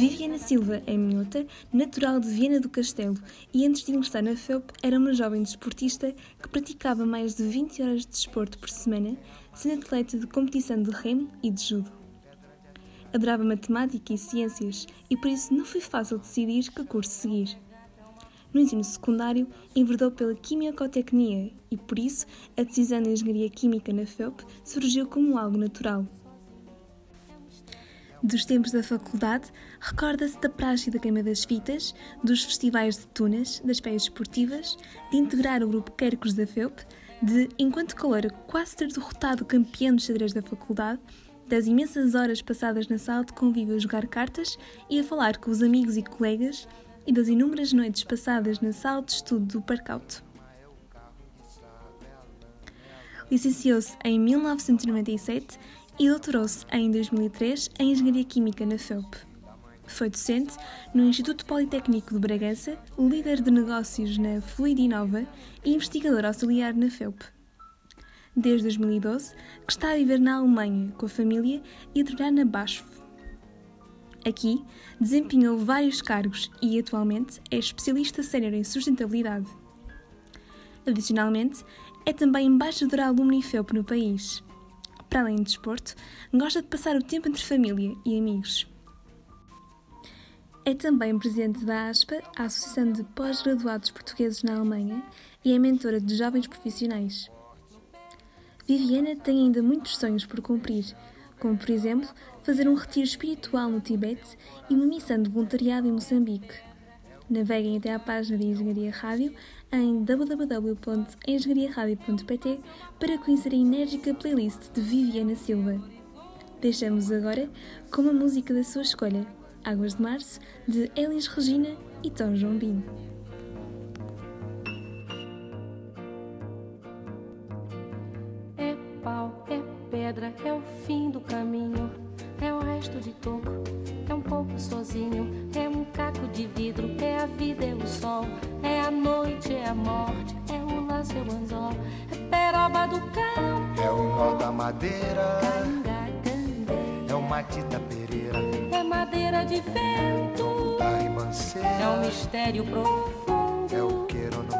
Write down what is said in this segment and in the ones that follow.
Viviana Silva é minhota, natural de Viena do Castelo e antes de ingressar na FEUP era uma jovem desportista que praticava mais de 20 horas de desporto por semana, sendo atleta de competição de remo e de judo. Adorava matemática e ciências e por isso não foi fácil decidir que curso seguir. No ensino secundário, enverdou pela quimiocotecnia e por isso a decisão de engenharia química na FEUP surgiu como algo natural. Dos tempos da faculdade, recorda-se da praxe da queima das fitas, dos festivais de tunas, das férias esportivas, de integrar o grupo Quercos da FEUP, de, enquanto calor, quase ter derrotado o campeão de xadrez da faculdade, das imensas horas passadas na sala de convívio a jogar cartas e a falar com os amigos e colegas, e das inúmeras noites passadas na sala de estudo do Parcauto. Licenciou-se em 1997 e doutorou-se em 2003 em Engenharia Química na FEUP. Foi docente no Instituto Politécnico de Bragança, líder de negócios na Fluidinova e investigador auxiliar na FEUP. Desde 2012, que está a viver na Alemanha com a família e a trabalhar na BASF. Aqui, desempenhou vários cargos e atualmente é especialista sénior em sustentabilidade. Adicionalmente, é também embaixadora alumni FEUP no país. Para além de desporto, gosta de passar o tempo entre família e amigos. É também presidente da ASPA, a Associação de Pós-Graduados Portugueses na Alemanha, e é mentora de jovens profissionais. Viviana tem ainda muitos sonhos por cumprir, como por exemplo fazer um retiro espiritual no Tibete e uma missão de voluntariado em Moçambique. Naveguem até à página de Engenharia Rádio em www.engenhariaradio.pt para conhecer a enérgica playlist de Viviana Silva. Deixamos agora com uma música da sua escolha, Águas de Março, de Elis Regina e Tom Jombim. É pau, é pedra, é o fim do caminho. É o resto de toco, é um pouco sozinho. É caco de vidro, é a vida, é o sol. É a noite, é a morte, é o laço, é o anzol. É peroba do campo, É o nó da madeira. É o Matita Pereira. É madeira de vento, é um ribanceira. mistério profundo. É o queira ou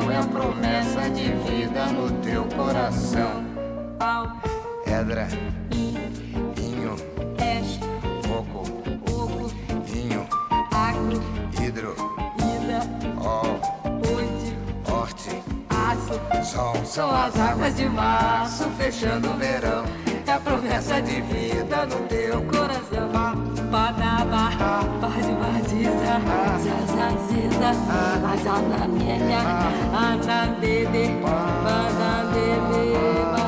é a promessa de vida no teu coração. Pau, Edra, in, inho, peixe, coco, oco, inho, agro, hidro, ida, ol, oite, horte, aço. sol. São as águas de março, fechando o verão. É a promessa de vida no teu Coração, padaba, pode vaziza, precisa. Mas Ana minha, Ana bebê, Ana bebê.